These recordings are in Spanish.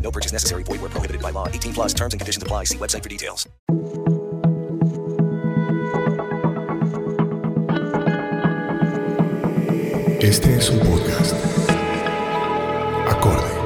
No purchase necessary. Void where prohibited by law. 18 plus terms and conditions apply. See website for details. Este es un podcast. Acorde.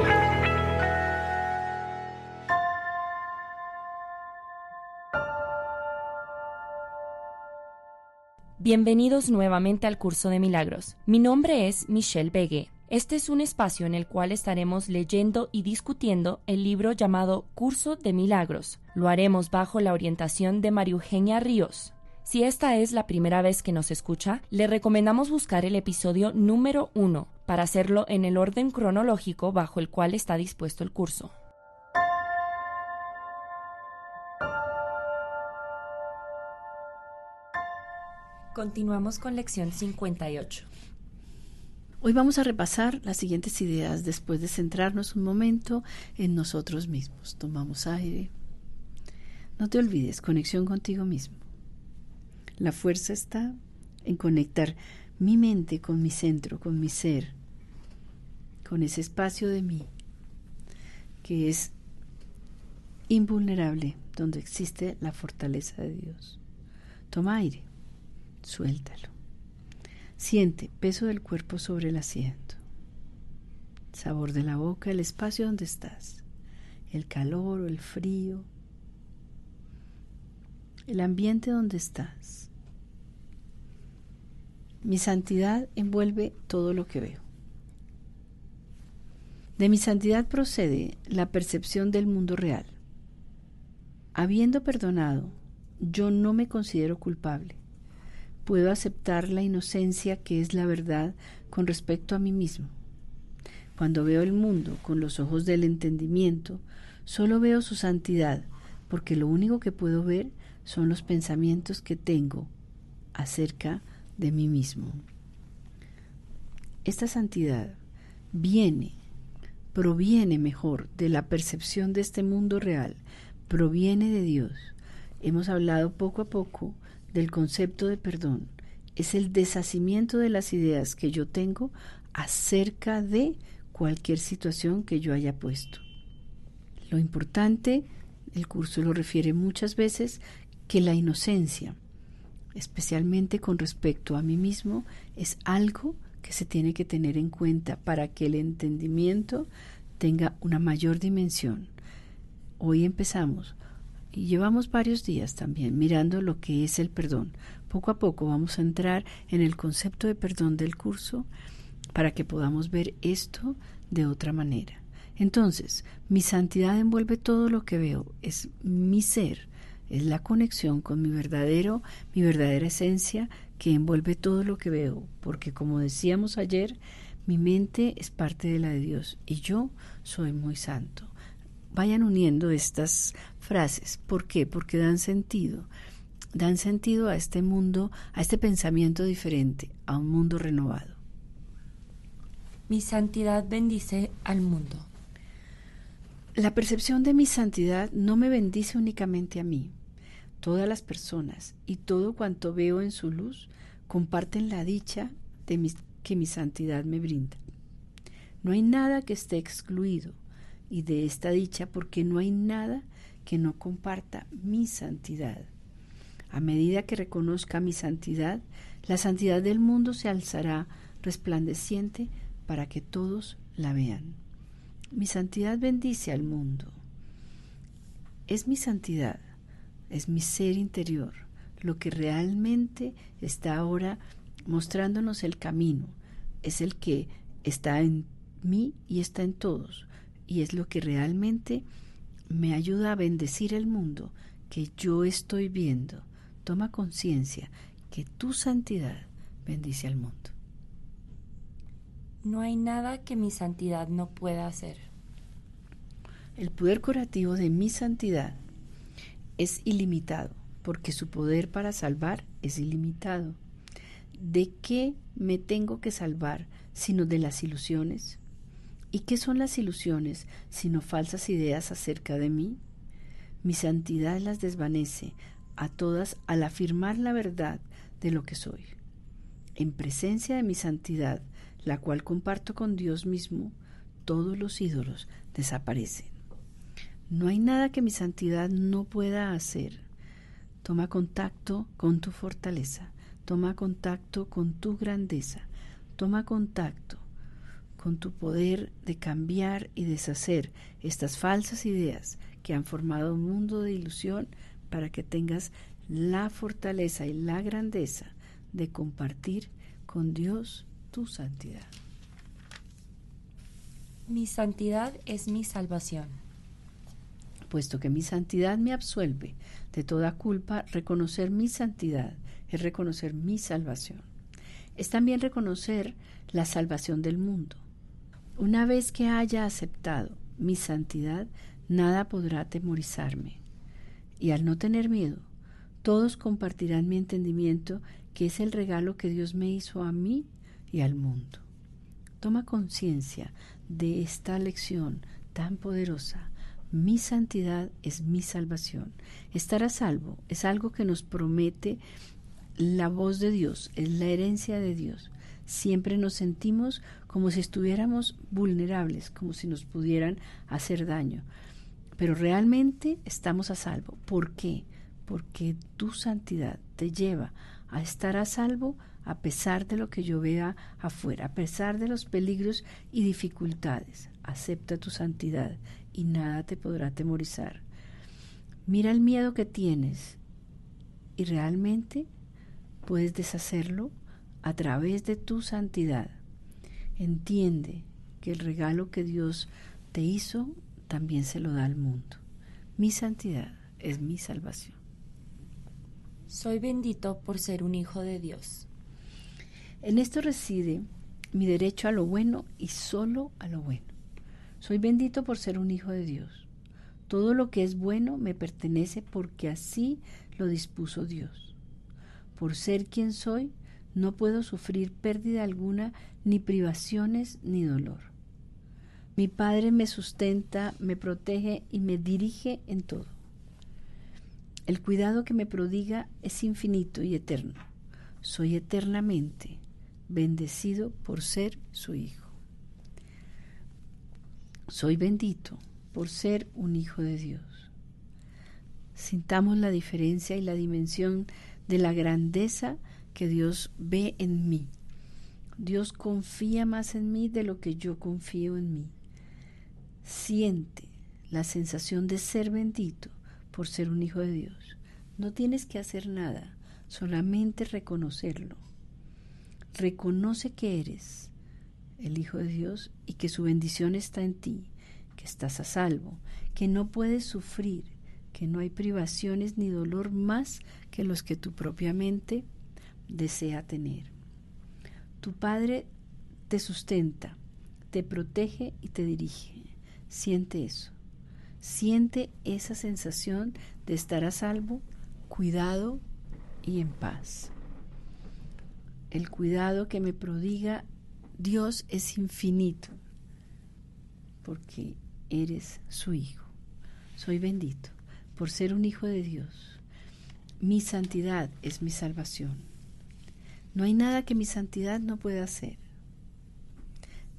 Bienvenidos nuevamente al curso de milagros. Mi nombre es Michelle Begue. Este es un espacio en el cual estaremos leyendo y discutiendo el libro llamado Curso de Milagros. Lo haremos bajo la orientación de María Eugenia Ríos. Si esta es la primera vez que nos escucha, le recomendamos buscar el episodio número 1 para hacerlo en el orden cronológico bajo el cual está dispuesto el curso. Continuamos con lección 58. Hoy vamos a repasar las siguientes ideas después de centrarnos un momento en nosotros mismos. Tomamos aire. No te olvides, conexión contigo mismo. La fuerza está en conectar mi mente con mi centro, con mi ser, con ese espacio de mí que es invulnerable, donde existe la fortaleza de Dios. Toma aire, suéltalo. Siente peso del cuerpo sobre el asiento, sabor de la boca, el espacio donde estás, el calor o el frío, el ambiente donde estás. Mi santidad envuelve todo lo que veo. De mi santidad procede la percepción del mundo real. Habiendo perdonado, yo no me considero culpable. Puedo aceptar la inocencia que es la verdad con respecto a mí mismo. Cuando veo el mundo con los ojos del entendimiento, solo veo su santidad, porque lo único que puedo ver son los pensamientos que tengo acerca de mí mismo. Esta santidad viene, proviene mejor de la percepción de este mundo real, proviene de Dios. Hemos hablado poco a poco del concepto de perdón. Es el deshacimiento de las ideas que yo tengo acerca de cualquier situación que yo haya puesto. Lo importante, el curso lo refiere muchas veces, que la inocencia, especialmente con respecto a mí mismo, es algo que se tiene que tener en cuenta para que el entendimiento tenga una mayor dimensión. Hoy empezamos y llevamos varios días también mirando lo que es el perdón. Poco a poco vamos a entrar en el concepto de perdón del curso para que podamos ver esto de otra manera. Entonces, mi santidad envuelve todo lo que veo, es mi ser, es la conexión con mi verdadero, mi verdadera esencia que envuelve todo lo que veo, porque como decíamos ayer, mi mente es parte de la de Dios y yo soy muy santo. Vayan uniendo estas frases. ¿Por qué? Porque dan sentido. Dan sentido a este mundo, a este pensamiento diferente, a un mundo renovado. Mi santidad bendice al mundo. La percepción de mi santidad no me bendice únicamente a mí, Todas las personas y todo cuanto veo en su luz comparten la dicha de que mi santidad me brinda. No hay nada que esté excluido y de esta dicha porque no hay nada que no comparta mi santidad. A medida que reconozca mi santidad, la santidad del mundo se alzará resplandeciente para que todos la vean. Mi santidad bendice al mundo. Es mi santidad, es mi ser interior, lo que realmente está ahora mostrándonos el camino, es el que está en mí y está en todos, y es lo que realmente me ayuda a bendecir el mundo que yo estoy viendo. Toma conciencia que tu santidad bendice al mundo. No hay nada que mi santidad no pueda hacer. El poder curativo de mi santidad es ilimitado, porque su poder para salvar es ilimitado. ¿De qué me tengo que salvar sino de las ilusiones? ¿Y qué son las ilusiones sino falsas ideas acerca de mí? Mi santidad las desvanece a todas al afirmar la verdad de lo que soy. En presencia de mi santidad, la cual comparto con Dios mismo, todos los ídolos desaparecen. No hay nada que mi santidad no pueda hacer. Toma contacto con tu fortaleza, toma contacto con tu grandeza, toma contacto con tu poder de cambiar y deshacer estas falsas ideas que han formado un mundo de ilusión para que tengas la fortaleza y la grandeza de compartir con Dios tu santidad. Mi santidad es mi salvación. Puesto que mi santidad me absuelve de toda culpa, reconocer mi santidad es reconocer mi salvación. Es también reconocer la salvación del mundo. Una vez que haya aceptado mi santidad, nada podrá atemorizarme. Y al no tener miedo, todos compartirán mi entendimiento, que es el regalo que Dios me hizo a mí y al mundo. Toma conciencia de esta lección tan poderosa. Mi santidad es mi salvación. Estar a salvo es algo que nos promete la voz de Dios, es la herencia de Dios. Siempre nos sentimos como si estuviéramos vulnerables, como si nos pudieran hacer daño. Pero realmente estamos a salvo. ¿Por qué? Porque tu santidad te lleva a estar a salvo a pesar de lo que yo vea afuera, a pesar de los peligros y dificultades. Acepta tu santidad y nada te podrá atemorizar. Mira el miedo que tienes y realmente puedes deshacerlo a través de tu santidad. Entiende que el regalo que Dios te hizo también se lo da al mundo. Mi santidad es mi salvación. Soy bendito por ser un hijo de Dios. En esto reside mi derecho a lo bueno y solo a lo bueno. Soy bendito por ser un hijo de Dios. Todo lo que es bueno me pertenece porque así lo dispuso Dios. Por ser quien soy, no puedo sufrir pérdida alguna, ni privaciones, ni dolor. Mi Padre me sustenta, me protege y me dirige en todo. El cuidado que me prodiga es infinito y eterno. Soy eternamente bendecido por ser su hijo. Soy bendito por ser un hijo de Dios. Sintamos la diferencia y la dimensión de la grandeza que Dios ve en mí. Dios confía más en mí de lo que yo confío en mí. Siente la sensación de ser bendito por ser un hijo de Dios. No tienes que hacer nada, solamente reconocerlo. Reconoce que eres el Hijo de Dios y que su bendición está en ti, que estás a salvo, que no puedes sufrir, que no hay privaciones ni dolor más que los que tu propia mente desea tener. Tu Padre te sustenta, te protege y te dirige. Siente eso. Siente esa sensación de estar a salvo, cuidado y en paz. El cuidado que me prodiga Dios es infinito, porque eres su hijo. Soy bendito por ser un hijo de Dios. Mi santidad es mi salvación. No hay nada que mi santidad no pueda hacer.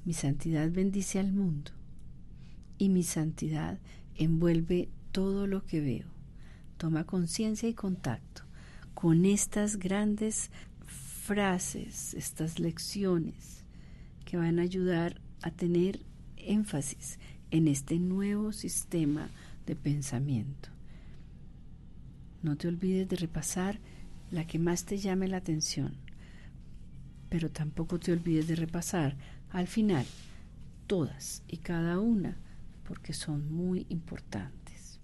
Mi santidad bendice al mundo y mi santidad envuelve todo lo que veo. Toma conciencia y contacto con estas grandes frases, estas lecciones que van a ayudar a tener énfasis en este nuevo sistema de pensamiento. No te olvides de repasar la que más te llame la atención, pero tampoco te olvides de repasar al final todas y cada una porque son muy importantes.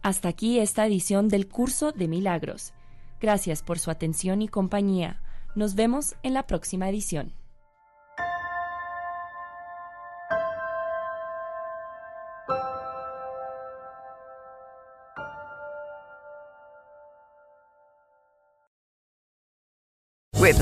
Hasta aquí esta edición del curso de milagros. Gracias por su atención y compañía. Nos vemos en la próxima edición.